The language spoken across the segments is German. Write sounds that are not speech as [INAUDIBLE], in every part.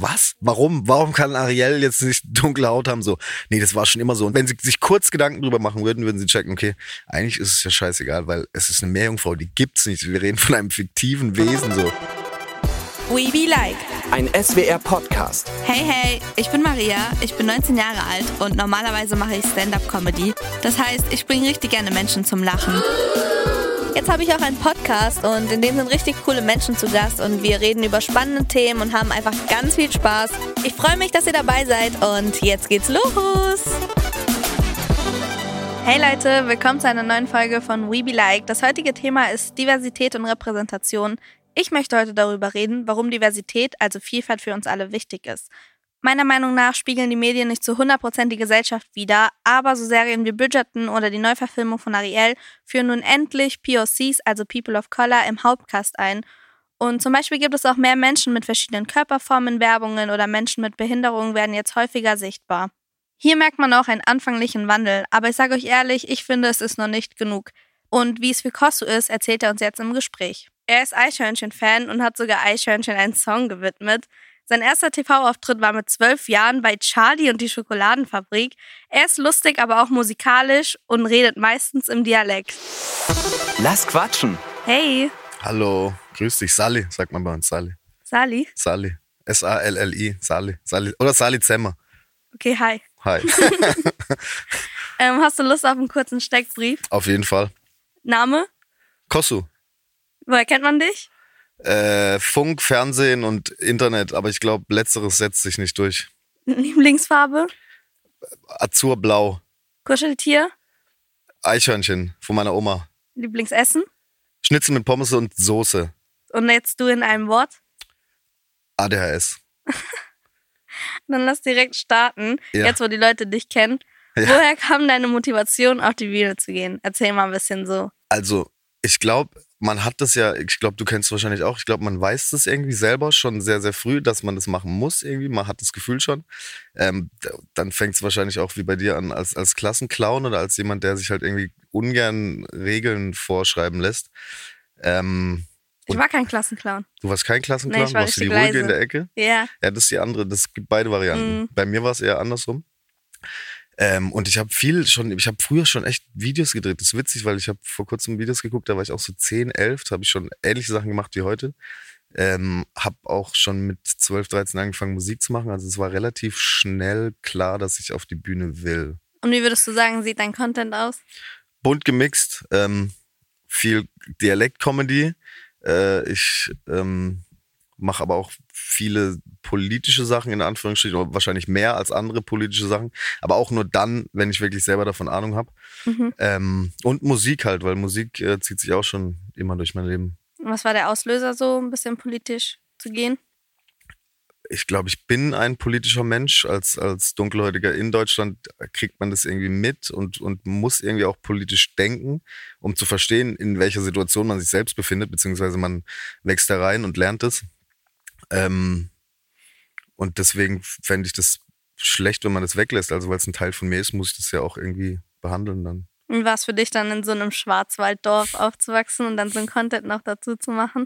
was? Warum? Warum kann Ariel jetzt nicht [LAUGHS] dunkle Haut haben? So, nee, das war schon immer so. Und wenn sie sich kurz Gedanken drüber machen würden, würden sie checken, okay, eigentlich ist es ja scheißegal, weil es ist eine Meerjungfrau, die gibt's nicht. Wir reden von einem fiktiven Wesen so. We Be Like. Ein SWR-Podcast. Hey, hey, ich bin Maria, ich bin 19 Jahre alt und normalerweise mache ich Stand-up-Comedy. Das heißt, ich bringe richtig gerne Menschen zum Lachen. Jetzt habe ich auch einen Podcast und in dem sind richtig coole Menschen zu Gast und wir reden über spannende Themen und haben einfach ganz viel Spaß. Ich freue mich, dass ihr dabei seid und jetzt geht's los. Hey Leute, willkommen zu einer neuen Folge von We Be Like. Das heutige Thema ist Diversität und Repräsentation. Ich möchte heute darüber reden, warum Diversität, also Vielfalt für uns alle wichtig ist. Meiner Meinung nach spiegeln die Medien nicht zu 100% die Gesellschaft wider, aber so Serien wie Bridgerton oder die Neuverfilmung von Ariel führen nun endlich POCs, also People of Color, im Hauptcast ein. Und zum Beispiel gibt es auch mehr Menschen mit verschiedenen Körperformen Werbungen oder Menschen mit Behinderungen werden jetzt häufiger sichtbar. Hier merkt man auch einen anfänglichen Wandel, aber ich sage euch ehrlich, ich finde, es ist noch nicht genug. Und wie es für Kosu ist, erzählt er uns jetzt im Gespräch. Er ist Eichhörnchen-Fan und hat sogar Eichhörnchen einen Song gewidmet. Sein erster TV-Auftritt war mit zwölf Jahren bei Charlie und die Schokoladenfabrik. Er ist lustig, aber auch musikalisch und redet meistens im Dialekt. Lass quatschen. Hey, Hallo, grüß dich, Sally, sagt man bei uns, Sally. Sali. Sally. S-A-L-L-I, Sally. Sally. Oder Sally Zemmer. Okay, hi. Hi. [LAUGHS] Ähm, hast du Lust auf einen kurzen Steckbrief? Auf jeden Fall. Name? Kosu. Woher kennt man dich? Äh, Funk, Fernsehen und Internet, aber ich glaube, letzteres setzt sich nicht durch. Lieblingsfarbe? Azurblau. Kuscheltier? Eichhörnchen von meiner Oma. Lieblingsessen? Schnitzel mit Pommes und Soße. Und jetzt du in einem Wort? ADHS. [LAUGHS] Dann lass direkt starten. Ja. Jetzt, wo die Leute dich kennen. Ja. Woher kam deine Motivation, auf die Bühne zu gehen? Erzähl mal ein bisschen so. Also, ich glaube, man hat das ja, ich glaube, du kennst es wahrscheinlich auch, ich glaube, man weiß das irgendwie selber schon sehr, sehr früh, dass man das machen muss irgendwie. Man hat das Gefühl schon. Ähm, dann fängt es wahrscheinlich auch wie bei dir an, als, als Klassenclown oder als jemand, der sich halt irgendwie ungern Regeln vorschreiben lässt. Ähm, Ich war kein Klassenclown. du warst kein Klassenclown, Nee, ich war warst du die richtig ruhige leise. in der Ecke. Ja. Ja, das ist die andere, das gibt beide Varianten. Mhm. Bei mir war es eher andersrum. Ähm, und ich habe viel schon, ich habe früher schon echt Videos gedreht. Das ist witzig, weil ich habe vor kurzem Videos geguckt, da war ich auch so 10, 11, da habe ich schon ähnliche Sachen gemacht wie heute. Ähm, habe auch schon mit 12, 13 angefangen Musik zu machen. Also es war relativ schnell klar, dass ich auf die Bühne will. Und wie würdest du sagen, sieht dein Content aus? Bunt gemixt, ähm, viel Dialekt-Comedy. Äh, ich ähm, mache aber auch viele politische Sachen in Anführungsstrichen, wahrscheinlich mehr als andere politische Sachen, aber auch nur dann, wenn ich wirklich selber davon Ahnung habe. Mhm. Ähm, und Musik halt, weil Musik äh, zieht sich auch schon immer durch mein Leben. Was war der Auslöser, so ein bisschen politisch zu gehen? Ich glaube, ich bin ein politischer Mensch. Als, als Dunkelhäutiger in Deutschland kriegt man das irgendwie mit und, und muss irgendwie auch politisch denken, um zu verstehen, in welcher Situation man sich selbst befindet, beziehungsweise man wächst da rein und lernt es. Ähm, und deswegen fände ich das schlecht, wenn man das weglässt. Also weil es ein Teil von mir ist, muss ich das ja auch irgendwie behandeln dann. Und war es für dich dann in so einem Schwarzwalddorf aufzuwachsen und dann so ein Content noch dazu zu machen?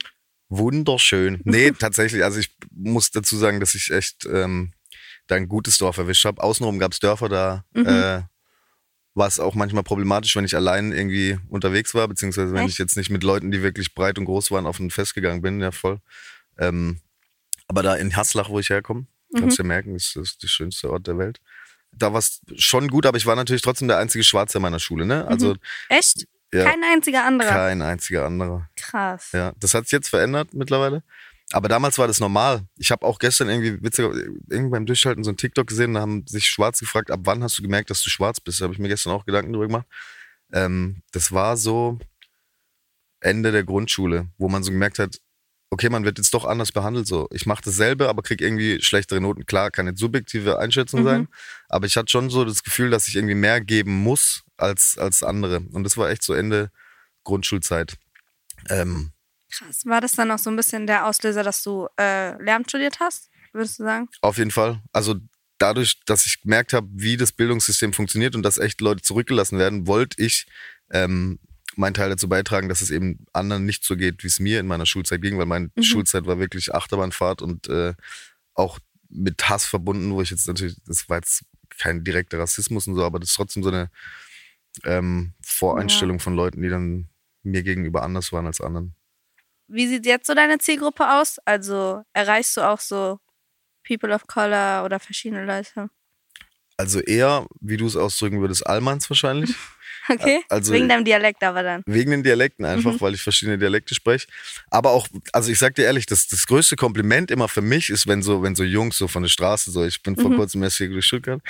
Wunderschön. [LAUGHS] Nee, tatsächlich. Also ich muss dazu sagen, dass ich echt ähm, da ein gutes Dorf erwischt habe. Außenrum gab es Dörfer, da Mhm. äh, war es auch manchmal problematisch, wenn ich allein irgendwie unterwegs war, beziehungsweise wenn Echt? ich jetzt nicht mit Leuten, die wirklich breit und groß waren, auf ein Fest gegangen bin, ja voll. Ähm, aber da in Haslach, wo ich herkomme, Mhm. kannst du ja merken, ist das der schönste Ort der Welt. Da war es schon gut, aber ich war natürlich trotzdem der einzige Schwarze in meiner Schule, ne? Also Echt? ja, Kein einziger anderer. kein einziger anderer. Krass. Ja, das hat sich jetzt verändert mittlerweile. Aber damals war das normal. Ich habe auch gestern irgendwie witziger, irgendwie beim Durchschalten so ein TikTok gesehen, da haben sich Schwarz gefragt, ab wann hast du gemerkt, dass du schwarz bist? Da habe ich mir gestern auch Gedanken drüber gemacht. Ähm, das war so Ende der Grundschule, wo man so gemerkt hat, okay, man wird jetzt doch anders behandelt. So, ich mache dasselbe, aber krieg irgendwie schlechtere Noten. Klar, kann jetzt subjektive Einschätzung Mhm. sein, aber ich hatte schon so das Gefühl, dass ich irgendwie mehr geben muss als als andere. Und das war echt so Ende Grundschulzeit. Ähm, Krass. War das dann auch so ein bisschen der Auslöser, dass du äh, Lehramt studiert hast? Würdest du sagen? Auf jeden Fall. Also dadurch, dass ich gemerkt habe, wie das Bildungssystem funktioniert und dass echt Leute zurückgelassen werden, wollte ich ähm, meinen Teil dazu beitragen, dass es eben anderen nicht so geht, wie es mir in meiner Schulzeit ging, weil meine Mhm. Schulzeit war wirklich Achterbahnfahrt und äh, auch mit Hass verbunden, wo ich jetzt natürlich, das war jetzt kein direkter Rassismus und so, aber das ist trotzdem so eine ähm, Voreinstellung von Leuten, die dann mir gegenüber anders waren als anderen. Wie sieht jetzt so deine Zielgruppe aus? Also erreichst du auch so People of Color oder verschiedene Leute? Also eher, wie du es ausdrücken würdest, Allmanns wahrscheinlich. [LAUGHS] [LAUGHS] Okay. Also Wegen deinem Dialekt aber dann. Wegen den Dialekten einfach, Mhm. weil ich verschiedene Dialekte spreche. Aber auch, also ich sag dir ehrlich, das, das größte Kompliment immer für mich ist, wenn so, wenn so Jungs so von der Straße, so ich bin vor Mhm. kurzem erst hier durch Stuttgart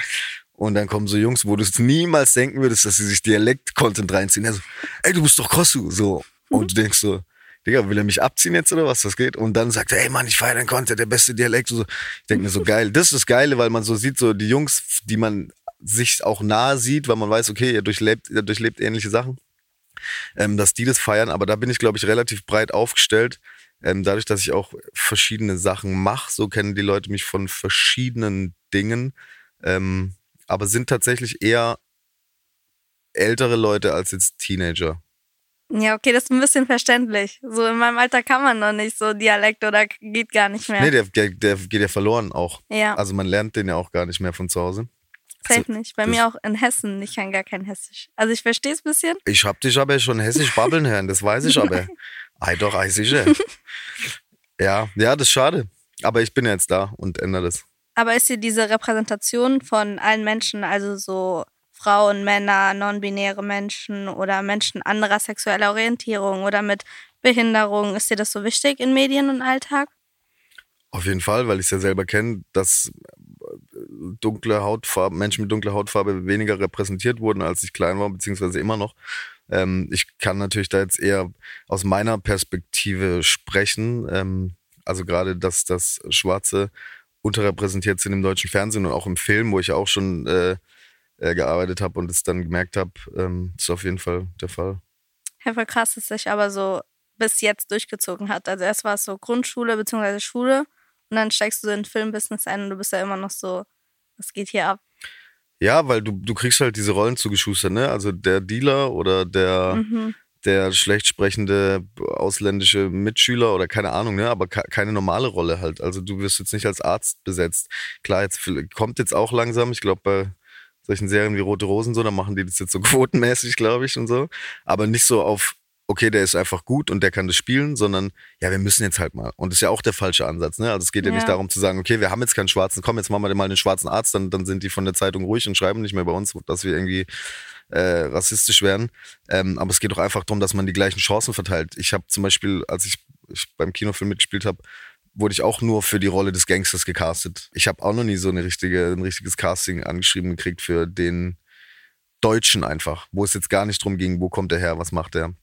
und dann kommen so Jungs, wo du es niemals denken würdest, dass sie sich Dialekt-Content reinziehen. Also, ey, du bist doch Kossu, so. Und du denkst so, Digga, will er mich abziehen jetzt oder was, das geht? Und dann sagt er, ey Mann, ich feiere deinen Content, der beste Dialekt. Und so. Ich denke mir so, geil. Das ist das Geile, weil man so sieht, so die Jungs, die man sich auch nahe sieht, weil man weiß, okay, ihr durchlebt, ihr durchlebt ähnliche Sachen, ähm, dass die das feiern. Aber da bin ich, glaube ich, relativ breit aufgestellt. Ähm, dadurch, dass ich auch verschiedene Sachen mache, so kennen die Leute mich von verschiedenen Dingen. Ähm, aber sind tatsächlich eher ältere Leute als jetzt Teenager. Ja, okay, das ist ein bisschen verständlich. So in meinem Alter kann man noch nicht so Dialekt oder geht gar nicht mehr. Nee, der, der, der geht ja verloren auch. ja, Also man lernt den ja auch gar nicht mehr von zu Hause. Safe nicht. Bei mir auch in Hessen, ich kann gar kein Hessisch. Also ich verstehe es ein bisschen. Ich hab dich aber schon hessisch babbeln hören, das weiß ich aber. [LAUGHS] Ei doch, ei sicher. [LAUGHS] Ja, ja, das ist schade. Aber ich bin jetzt da und ändere das. Aber ist dir diese Repräsentation von allen Menschen, also so Frauen, Männer, non-binäre Menschen oder Menschen anderer sexueller Orientierung oder mit Behinderung, ist dir das so wichtig in Medien und Alltag? Auf jeden Fall, weil ich es ja selber kenne, dass dunkle Hautfarbe, Menschen mit dunkler Hautfarbe weniger repräsentiert wurden, als ich klein war, beziehungsweise immer noch. Ähm, ich kann natürlich da jetzt eher aus meiner Perspektive sprechen. Ähm, also gerade, dass das Schwarze unterrepräsentiert sind im deutschen Fernsehen und auch im Film, wo ich auch schon äh, äh, gearbeitet habe und es dann gemerkt habe, ähm, ist auf jeden Fall der Fall. Ja, voll krass, dass sich aber so bis jetzt durchgezogen hat. Also erst war es so Grundschule bzw. Schule und dann steigst du so in Filmbusiness ein und du bist ja immer noch so, was geht hier ab? Ja, weil du, du kriegst halt diese Rollen zugeschustert, ne? Also der Dealer oder der, Mhm. der schlecht sprechende ausländische Mitschüler oder keine Ahnung, ne? Aber ke- keine normale Rolle halt. Also du wirst jetzt nicht als Arzt besetzt. Klar, jetzt kommt jetzt auch langsam. Ich glaube, bei solchen Serien wie Rote Rosen so, da machen die das jetzt so [LAUGHS] quotenmäßig, glaube ich, und so. Aber nicht so auf, okay, der ist einfach gut und der kann das spielen, sondern ja, wir müssen jetzt halt mal. Und das ist ja auch der falsche Ansatz, ne? Also es geht ja, Ja. nicht darum zu sagen, okay, wir haben jetzt keinen schwarzen, komm, jetzt machen wir mal einen schwarzen Arzt, dann, dann sind die von der Zeitung ruhig und schreiben nicht mehr bei uns, dass wir irgendwie äh, rassistisch werden. Ähm, aber es geht doch einfach darum, dass man die gleichen Chancen verteilt. Ich habe zum Beispiel, als ich, ich beim Kinofilm mitgespielt habe, wurde ich auch nur für die Rolle des Gangsters gecastet. Ich habe auch noch nie so eine richtige, ein richtiges Casting angeschrieben gekriegt für den Deutschen einfach, wo es jetzt gar nicht drum ging, wo kommt er her, was macht er.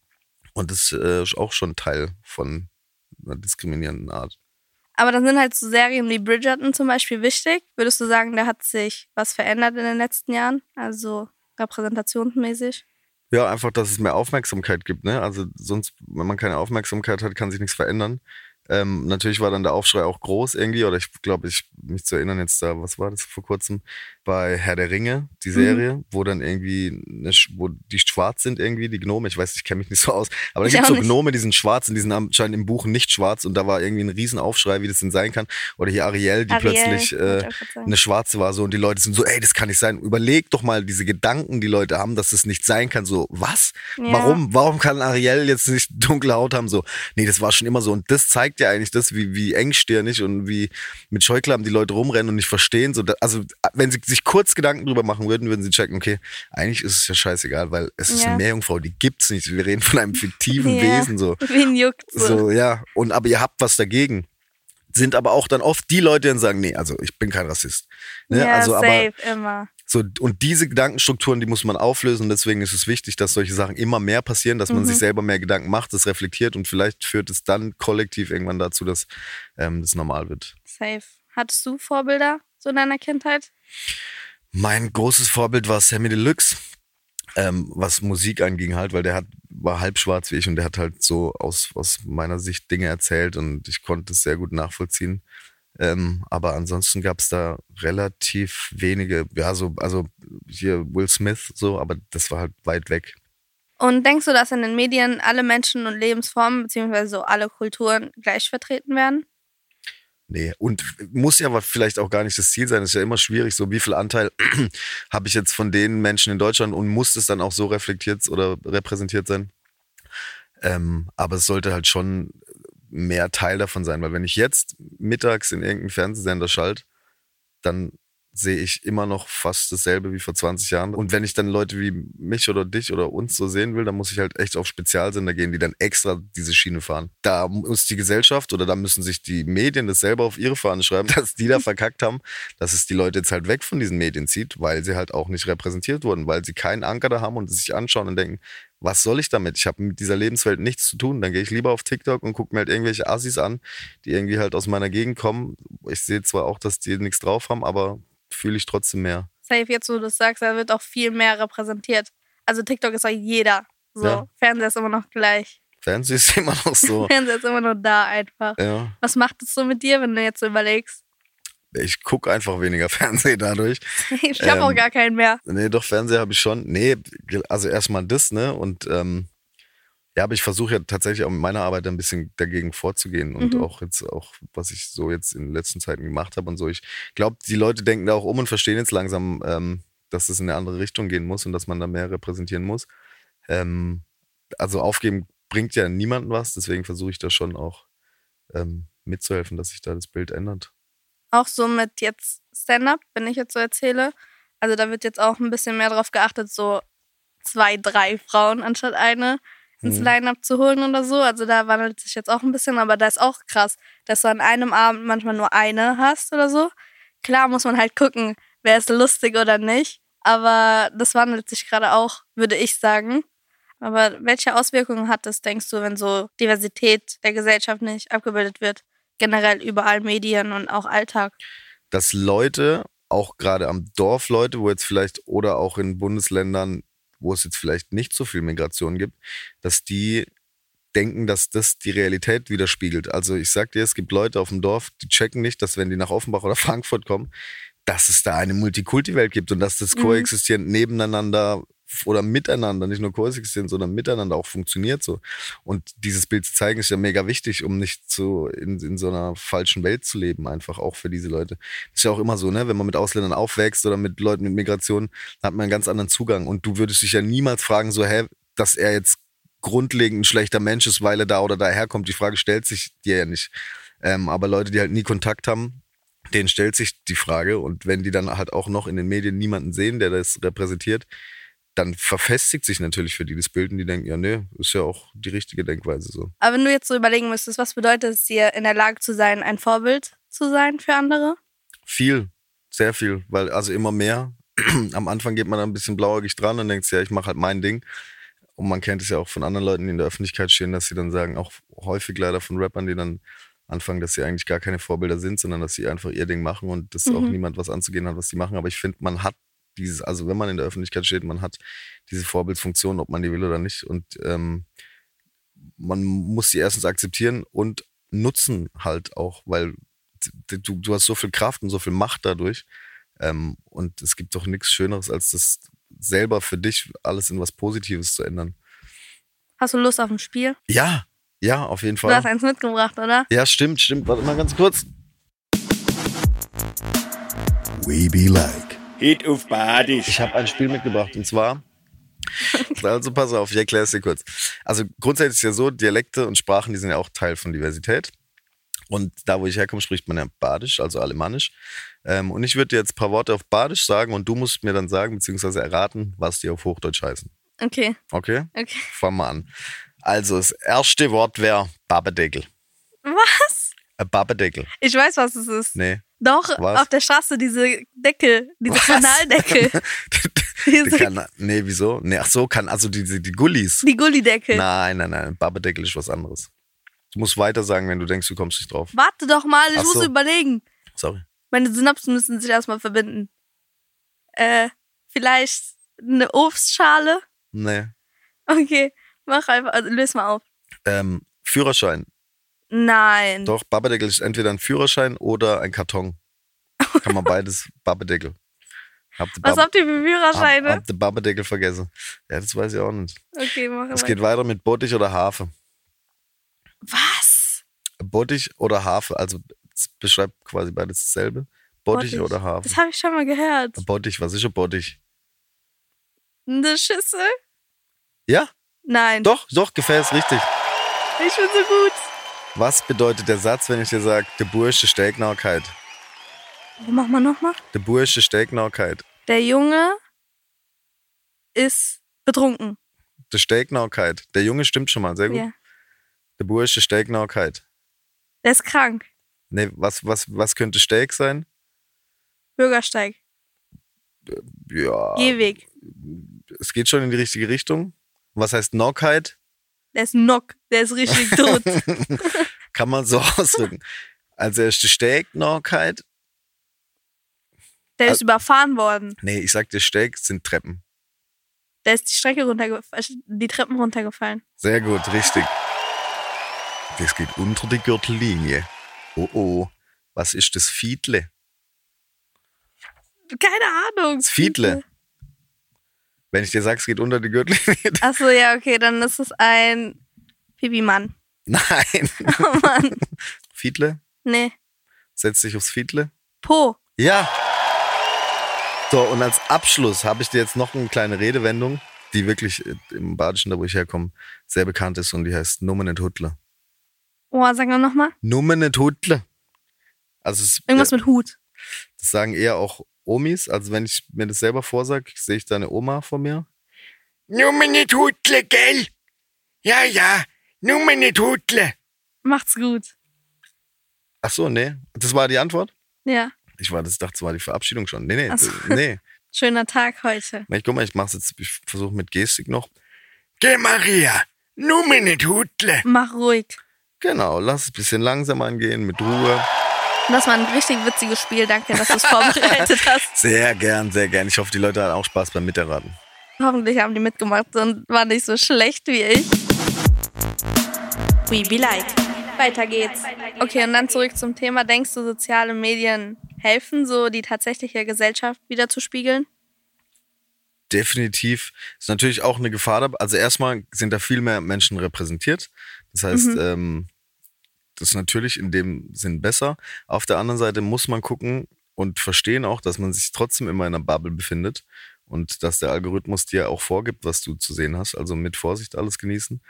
Und das äh, ist auch schon Teil von einer diskriminierenden Art. Aber dann sind halt so Serien wie Bridgerton zum Beispiel wichtig. Würdest du sagen, da hat sich was verändert in den letzten Jahren? Also repräsentationsmäßig? Ja, einfach, dass es mehr Aufmerksamkeit gibt. Ne? Also sonst, wenn man keine Aufmerksamkeit hat, kann sich nichts verändern. Ähm, natürlich war dann der Aufschrei auch groß irgendwie, oder ich glaube, ich mich zu erinnern jetzt da, was war das vor kurzem, bei Herr der Ringe, die Serie, wo dann irgendwie, eine, wo die schwarz sind irgendwie, die Gnome, ich weiß, ich kenne mich nicht so aus, aber da gibt es so. Gnome, die sind schwarz und die sind anscheinend im Buch nicht schwarz und da war irgendwie ein Riesenaufschrei, wie das denn sein kann. Oder hier Ariel, die Ariel, plötzlich äh, eine Schwarze war so und die Leute sind so, ey, das kann nicht sein. Überleg doch mal diese Gedanken, die Leute haben, dass es nicht sein kann. So, was? Ja. Warum? Warum kann Ariel jetzt nicht [LAUGHS] dunkle Haut haben? So, nee, das war schon immer so. Und das zeigt ja eigentlich das, wie, wie engstirnig und wie mit Scheuklappen die Leute rumrennen und nicht verstehen. So, da, also, wenn sie sich kurz Gedanken drüber machen würden, würden sie checken, okay, eigentlich ist es ja scheißegal, weil es ist Ja. eine Meerjungfrau, die gibt's nicht. Wir reden von einem fiktiven [LAUGHS] Ja. Wesen. So. [LAUGHS] Wen juckt so? Ja. Und aber ihr habt was dagegen. Sind aber auch dann oft die Leute, die sagen, nee, also ich bin kein Rassist. Ne? ja, also, aber safe, immer. so, und diese Gedankenstrukturen, die muss man auflösen. Und deswegen ist es wichtig, dass solche Sachen immer mehr passieren, dass man Mhm. sich selber mehr Gedanken macht, das reflektiert und vielleicht führt es dann kollektiv irgendwann dazu, dass ähm, das normal wird. Safe. Hattest du Vorbilder so in deiner Kindheit? Mein großes Vorbild war Sammy Deluxe, ähm, was Musik anging halt, weil der hat, war halb schwarz wie ich und der hat halt so aus, aus meiner Sicht Dinge erzählt und ich konnte es sehr gut nachvollziehen. Ähm, aber ansonsten gab es da relativ wenige, ja, so, also hier Will Smith so, aber das war halt weit weg. Und denkst du, dass in den Medien alle Menschen und Lebensformen beziehungsweise so alle Kulturen gleich vertreten werden? Nee, und muss ja aber vielleicht auch gar nicht das Ziel sein. Es ist ja immer schwierig, so wie viel Anteil [CLEARS THROAT] habe ich jetzt von den Menschen in Deutschland und muss es dann auch so reflektiert oder repräsentiert sein. Ähm, aber es sollte halt schon mehr Teil davon sein, weil wenn ich jetzt mittags in irgendeinen Fernsehsender schalte, dann sehe ich immer noch fast dasselbe wie vor 20 Jahren. Und wenn ich dann Leute wie mich oder dich oder uns so sehen will, dann muss ich halt echt auf Spezialsender gehen, die dann extra diese Schiene fahren. Da muss die Gesellschaft oder da müssen sich die Medien das selber auf ihre Fahne schreiben, [LAUGHS] dass die da verkackt haben, dass es die Leute jetzt halt weg von diesen Medien zieht, weil sie halt auch nicht repräsentiert wurden, weil sie keinen Anker da haben und sich anschauen und denken, was soll ich damit? Ich habe mit dieser Lebenswelt nichts zu tun. Dann gehe ich lieber auf TikTok und gucke mir halt irgendwelche Assis an, die irgendwie halt aus meiner Gegend kommen. Ich sehe zwar auch, dass die nichts drauf haben, aber fühle ich trotzdem mehr. Safe, jetzt wo du das sagst, da wird auch viel mehr repräsentiert. Also TikTok ist auch jeder. So, Ja. Fernseher ist immer noch gleich. Fernsehen ist [LAUGHS] immer noch so. Fernseher ist immer nur da einfach. ja. Was macht es so mit dir, wenn du jetzt so überlegst? Ich gucke einfach weniger [LAUGHS] Fernsehen dadurch. [LAUGHS] Ich habe auch Ähm, gar keinen mehr. Nee, doch, Fernseher habe ich schon. Nee, also erstmal das, ne? Und ähm, ja, aber ich versuche ja tatsächlich auch mit meiner Arbeit ein bisschen dagegen vorzugehen und Mhm. auch jetzt auch, was ich so jetzt in den letzten Zeiten gemacht habe und so. Ich glaube, die Leute denken da auch um und verstehen jetzt langsam, ähm, dass es in eine andere Richtung gehen muss und dass man da mehr repräsentieren muss. Ähm, also aufgeben bringt ja niemandem was, deswegen versuche ich da schon auch ähm, mitzuhelfen, dass sich da das Bild ändert. Auch so mit jetzt Stand-up, wenn ich jetzt so erzähle. Also da wird jetzt auch ein bisschen mehr drauf geachtet, so zwei, drei Frauen anstatt eine ins Mhm. Line-Up zu holen oder so. Also da wandelt sich jetzt auch ein bisschen, aber da ist auch krass, dass du an einem Abend manchmal nur eine hast oder so. Klar muss man halt gucken, wer ist lustig oder nicht. Aber das wandelt sich gerade auch, würde ich sagen. Aber welche Auswirkungen hat das, denkst du, wenn so Diversität der Gesellschaft nicht abgebildet wird? Generell überall Medien und auch Alltag. dass Leute, auch gerade am Dorf Leute, wo jetzt vielleicht oder auch in Bundesländern, wo es jetzt vielleicht nicht so viel Migration gibt, dass die denken, dass das die Realität widerspiegelt. Also ich sag dir, es gibt Leute auf dem Dorf, die checken nicht, dass wenn die nach Offenbach oder [LAUGHS] Frankfurt kommen, dass es da eine Multikulti-Welt gibt und dass das Mhm. koexistierend nebeneinander oder miteinander, nicht nur koexistierend, sondern miteinander auch funktioniert so. Und dieses Bild zu zeigen ist ja mega wichtig, um nicht so in, in so einer falschen Welt zu leben, einfach auch für diese Leute. Ist ja auch immer so, ne? Wenn man mit Ausländern aufwächst oder mit Leuten mit Migration, hat man einen ganz anderen Zugang. Und du würdest dich ja niemals fragen, so, hä, dass er jetzt grundlegend ein schlechter Mensch ist, weil er da oder da herkommt. Die Frage stellt sich dir ja nicht. Ähm, aber Leute, die halt nie Kontakt haben, denen stellt sich die Frage. Und wenn die dann halt auch noch in den Medien niemanden sehen, der das repräsentiert, dann verfestigt sich natürlich für die das Bild und die denken, ja, nee, ist ja auch die richtige Denkweise so. Aber wenn du jetzt so überlegen müsstest, was bedeutet es dir, in der Lage zu sein, ein Vorbild zu sein für andere? Viel, sehr viel, weil also immer mehr. [CLEARS THROAT] Am Anfang geht man da ein bisschen blauäugig dran und denkt, ja, ich mache halt mein Ding. Und man kennt es ja auch von anderen Leuten, die in der Öffentlichkeit stehen, dass sie dann sagen, auch häufig leider von Rappern, die dann anfangen, dass sie eigentlich gar keine Vorbilder sind, sondern dass sie einfach ihr Ding machen und dass auch Mhm. niemand was anzugehen hat, was sie machen. Aber ich finde, man hat dieses, also wenn man in der Öffentlichkeit steht, man hat diese Vorbildsfunktion, ob man die will oder nicht. Und ähm, man muss sie erstens akzeptieren und nutzen halt auch, weil du, du hast so viel Kraft und so viel Macht dadurch. Ähm, und es gibt doch nichts Schöneres, als das selber für dich alles in was Positives zu ändern. Hast du Lust auf ein Spiel? Ja, ja, auf jeden Du hast Fall. eins mitgebracht, oder? Ja, stimmt, stimmt. Warte mal ganz kurz. We be like. Hit auf Badisch. Ich habe ein Spiel mitgebracht und zwar. [LAUGHS] Also pass auf, ich erkläre es dir kurz. Also grundsätzlich ist ja so, Dialekte und Sprachen, die sind ja auch Teil von Diversität. Und da, wo ich herkomme, spricht man ja Badisch, also Alemannisch. Ähm, und ich würde dir jetzt ein paar Worte auf Badisch sagen und du musst mir dann sagen, beziehungsweise erraten, was die auf Hochdeutsch heißen. Okay, Okay? okay. Fangen wir an. Also, das erste Wort wäre Babedeckel. Was? Ein Babedeckel. Ich weiß, was es ist. Nee. Doch, Was? auf der Straße diese Deckel, diese Was? Kanaldeckel. [LAUGHS] Die diese, kann, nee, wieso? Nee, ach so, kann, also die, die, die Gullis. die Gullideckel. Nein, nein, nein. Babedeckel ist was anderes. Du musst weiter sagen, wenn du denkst, du kommst nicht drauf. Warte doch mal, ich Ach so. muss überlegen. Sorry. Meine Synapsen müssen sich erstmal verbinden. Äh, vielleicht eine Obstschale? Nee. Okay, mach einfach, also löse mal auf. Ähm, Führerschein. Nein. Doch, Babedeckel ist entweder ein Führerschein oder ein Karton. Kann man beides [LAUGHS] Babedeckel. Habt ihr Was habt ihr für Führerscheine? Hab, habt ihr Babedeckel vergessen? Ja, das weiß ich auch nicht. okay, mach Es weiter. geht weiter mit Bottich oder Harfe. Was? Bottich oder Harfe. Also Es beschreibt quasi beides dasselbe. Bottich, Bottich. oder Hafen? Das habe ich schon mal gehört. Bottich, was ist ein Bottich? Eine Schüssel? Ja, Nein. doch, doch, Gefäß, richtig. Ich bin so gut. Was bedeutet der Satz, wenn ich dir sage, der Bursche Stelknaukeit? Mach mal nochmal. Der Bursche Stelknaukeit. Der Junge ist betrunken. Der Stelknaukeit. Der Junge stimmt schon mal, sehr gut. Ja. Der Bursche Stelknaukeit. Der ist krank. Nee, was, was, was könnte Stelk sein? Bürgersteig. Ja, Gehweg. es geht schon in die richtige Richtung. Was heißt Knockheit? Der ist Nock. Der ist richtig tot. [LAUGHS] Kann man so ausdrücken. Also er ist die Stelknaukeit. Der ist überfahren worden. Nee, ich sag dir, Stelk sind Treppen. Der ist die Strecke runtergefallen, die Treppen runtergefallen. Sehr gut, richtig. Das geht unter die Gürtellinie. Oh oh. Was ist das Fiedle? Keine Ahnung. Das Fiedle. Wenn ich dir sage, es geht unter die Gürtellinie. Achso, ja, okay, dann ist es ein Pipi-Mann. [LAUGHS] Nein. Oh Mann. Fiedle? Nee. Setz dich aufs Fiedle. Po. Ja. So, und als Abschluss habe ich dir jetzt noch eine kleine Redewendung, die wirklich äh, im Badischen, da wo ich herkomme, sehr bekannt ist und die heißt Nummer nicht Hutle. Oh, sag mal nochmal. Nummer nicht Hutle. Also es, Irgendwas mit Hut. das sagen eher auch Omis. Also wenn ich mir das selber vorsage, sehe ich deine Oma vor mir. Nummer nicht Hutle, gell? Ja, ja, Nummer nicht Hutle. Macht's gut. Ach so, nee. Das war die Antwort? Ja. Ich war, das dachte, das war die Verabschiedung schon. Nee, nee, so. nee. [LAUGHS] Schöner Tag heute. Ich guck mal, ich mach's jetzt, ich versuche mit Gestik noch. Geh, Maria, Nummer nicht Hutle. Mach ruhig. Genau, lass es ein bisschen langsam angehen, mit Ruhe. Das war ein richtig witziges Spiel. Danke, dass du es vorbereitet [LAUGHS] hast. Sehr gern, sehr gern. Ich hoffe, die Leute hatten auch Spaß beim Miterraten. Hoffentlich haben die mitgemacht und waren nicht so schlecht wie ich. We be like. Weiter geht's. Okay, und dann zurück zum Thema. Denkst du, soziale Medien helfen, so die tatsächliche Gesellschaft wieder zu spiegeln? Definitiv. Ist natürlich auch eine Gefahr. Also erstmal sind da viel mehr Menschen repräsentiert. Das heißt, Mhm. ähm, das ist natürlich in dem Sinn besser. Auf der anderen Seite muss man gucken und verstehen auch, dass man sich trotzdem immer in einer Bubble befindet und dass der Algorithmus dir auch vorgibt, was du zu sehen hast. Also mit Vorsicht alles genießen.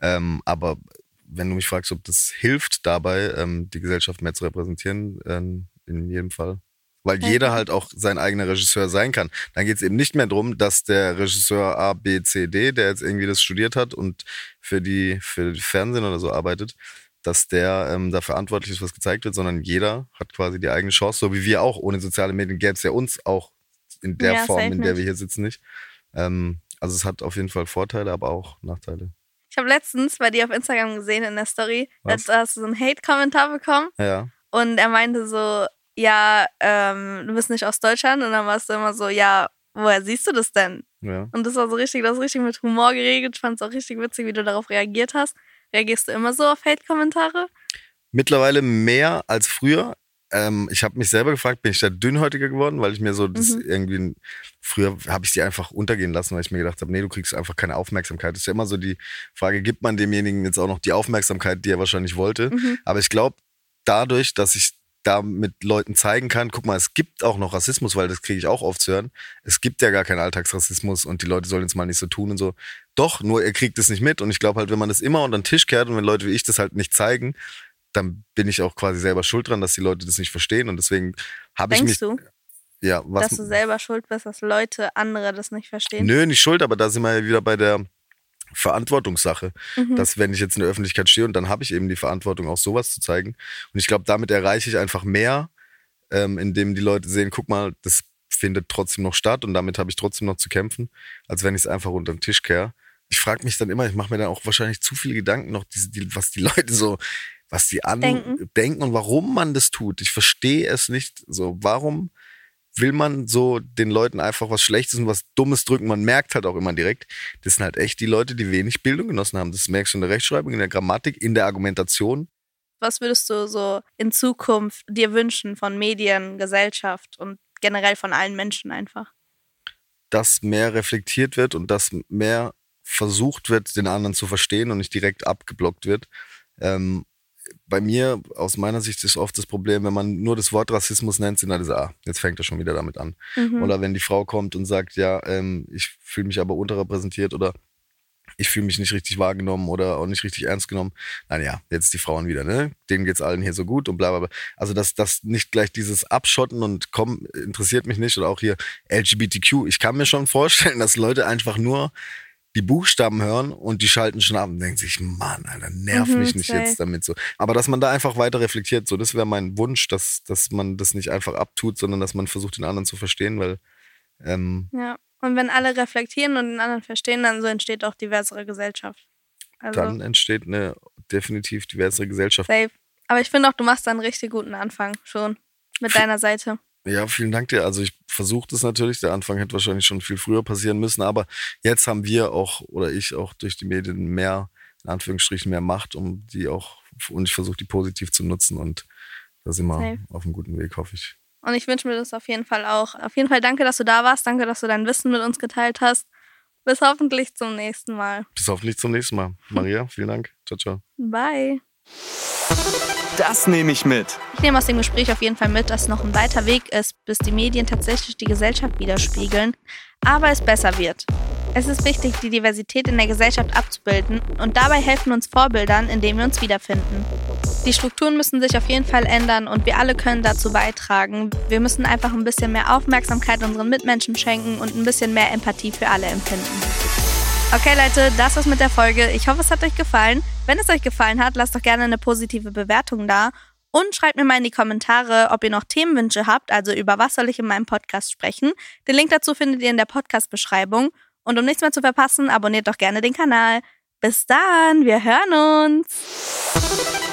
Ähm, aber wenn du mich fragst, ob das hilft dabei, ähm, die Gesellschaft mehr zu repräsentieren, ähm, in jedem Fall. Weil Ja, jeder halt auch sein eigener Regisseur sein kann. Dann geht es eben nicht mehr darum, dass der Regisseur A, B, C, D, der jetzt irgendwie das studiert hat und für die für Fernsehen oder so arbeitet, dass der ähm, da verantwortlich ist, was gezeigt wird, sondern jeder hat quasi die eigene Chance, so wie wir auch. Ohne soziale Medien gäbe es ja uns auch in der Ja, Form, in der nicht. wir hier sitzen, nicht. Ähm, also es hat auf jeden Fall Vorteile, aber auch Nachteile. Ich habe letztens bei dir auf Instagram gesehen in der Story, Was? da hast du so einen Hate-Kommentar bekommen Ja. und er meinte so, ja, ähm, du bist nicht aus Deutschland und dann warst du immer so, ja, woher siehst du das denn? Ja. Und das war so richtig, das ist richtig mit Humor geregelt. Ich fand es auch richtig witzig, wie du darauf reagiert hast. Reagierst du immer so auf Hate-Kommentare? Mittlerweile mehr als früher. Ähm, ich habe mich selber gefragt, bin ich da dünnhäutiger geworden, weil ich mir so das Mhm. irgendwie früher habe ich die einfach untergehen lassen, weil ich mir gedacht habe, nee, du kriegst einfach keine Aufmerksamkeit. Das ist ja immer so die Frage, gibt man demjenigen jetzt auch noch die Aufmerksamkeit, die er wahrscheinlich wollte? Mhm. Aber ich glaube, dadurch, dass ich da mit Leuten zeigen kann, guck mal, es gibt auch noch Rassismus, weil das kriege ich auch oft zu hören. Es gibt ja gar keinen Alltagsrassismus und die Leute sollen jetzt mal nicht so tun und so. Doch, nur ihr kriegt es nicht mit. Und ich glaube halt, wenn man das immer unter den Tisch kehrt und wenn Leute wie ich das halt nicht zeigen, dann bin ich auch quasi selber schuld dran, dass die Leute das nicht verstehen. Und deswegen habe ich Denkst mich. du, Ja, was. dass du selber schuld bist, dass Leute andere das nicht verstehen? Nö, nicht schuld, aber da sind wir ja wieder bei der Verantwortungssache. Mhm. Dass wenn ich jetzt in der Öffentlichkeit stehe und dann habe ich eben die Verantwortung, auch sowas zu zeigen. Und ich glaube, damit erreiche ich einfach mehr, ähm, indem die Leute sehen, guck mal, das findet trotzdem noch statt und damit habe ich trotzdem noch zu kämpfen, als wenn ich es einfach unter den Tisch kehre. Ich frage mich dann immer, ich mache mir dann auch wahrscheinlich zu viele Gedanken noch, die, die, was die [LAUGHS] Leute so, was die an Denken. denken und warum man das tut. Ich verstehe es nicht. So, warum will man so den Leuten einfach was Schlechtes und was Dummes drücken? Man merkt halt auch immer direkt, das sind halt echt die Leute, die wenig Bildung genossen haben. Das merkst du in der Rechtschreibung, in der Grammatik, in der Argumentation. Was würdest du so in Zukunft dir wünschen von Medien, Gesellschaft und generell von allen Menschen einfach? dass mehr reflektiert wird und dass mehr versucht wird, den anderen zu verstehen und nicht direkt abgeblockt wird. Ähm, bei mir, aus meiner Sicht, ist oft das Problem, wenn man nur das Wort Rassismus nennt, sind alle so, ah, jetzt fängt er schon wieder damit an. Mhm. Oder wenn die Frau kommt und sagt, ja, ähm, ich fühle mich aber unterrepräsentiert oder ich fühle mich nicht richtig wahrgenommen oder auch nicht richtig ernst genommen. Naja, jetzt die Frauen wieder, ne? Denen geht's allen hier so gut und bla bla bla. Also dass das nicht gleich dieses Abschotten und komm, interessiert mich nicht oder auch hier LGBTQ. Ich kann mir schon vorstellen, [LAUGHS] dass Leute einfach nur die Buchstaben hören und die schalten schon ab und denken sich, Mann, Alter, nerv Mhm, mich nicht safe. jetzt damit so. Aber dass man da einfach weiter reflektiert, so, das wäre mein Wunsch, dass, dass man das nicht einfach abtut, sondern dass man versucht, den anderen zu verstehen, weil ähm, Ja. Und wenn alle reflektieren und den anderen verstehen, dann so entsteht auch diversere Gesellschaft. Also dann entsteht eine definitiv diversere Gesellschaft. safe. Aber ich finde auch, du machst da einen richtig guten Anfang schon mit deiner Seite. Ja, vielen Dank dir. Also ich versuche das natürlich. Der Anfang hätte wahrscheinlich schon viel früher passieren müssen, aber jetzt haben wir auch oder ich auch durch die Medien mehr, in Anführungsstrichen, mehr Macht, um die auch, und ich versuche die positiv zu nutzen und da sind wir auf einem guten Weg, hoffe ich. Und ich wünsche mir das auf jeden Fall auch. Auf jeden Fall danke, dass du da warst. Danke, dass du dein Wissen mit uns geteilt hast. Bis hoffentlich zum nächsten Mal. Bis hoffentlich zum nächsten Mal. Maria, vielen Dank. Ciao, ciao. Bye. Das nehme ich mit. Ich nehme aus dem Gespräch auf jeden Fall mit, dass noch ein weiter Weg ist, bis die Medien tatsächlich die Gesellschaft widerspiegeln, aber es besser wird. Es ist wichtig, die Diversität in der Gesellschaft abzubilden und dabei helfen uns Vorbildern, indem wir uns wiederfinden. Die Strukturen müssen sich auf jeden Fall ändern und wir alle können dazu beitragen. Wir müssen einfach ein bisschen mehr Aufmerksamkeit unseren Mitmenschen schenken und ein bisschen mehr Empathie für alle empfinden. Okay, Leute, das war's mit der Folge. Ich hoffe, es hat euch gefallen. Wenn es euch gefallen hat, lasst doch gerne eine positive Bewertung da. Und schreibt mir mal in die Kommentare, ob ihr noch Themenwünsche habt, also über was soll ich in meinem Podcast sprechen. Den Link dazu findet ihr in der Podcast-Beschreibung. Und um nichts mehr zu verpassen, abonniert doch gerne den Kanal. Bis dann, wir hören uns.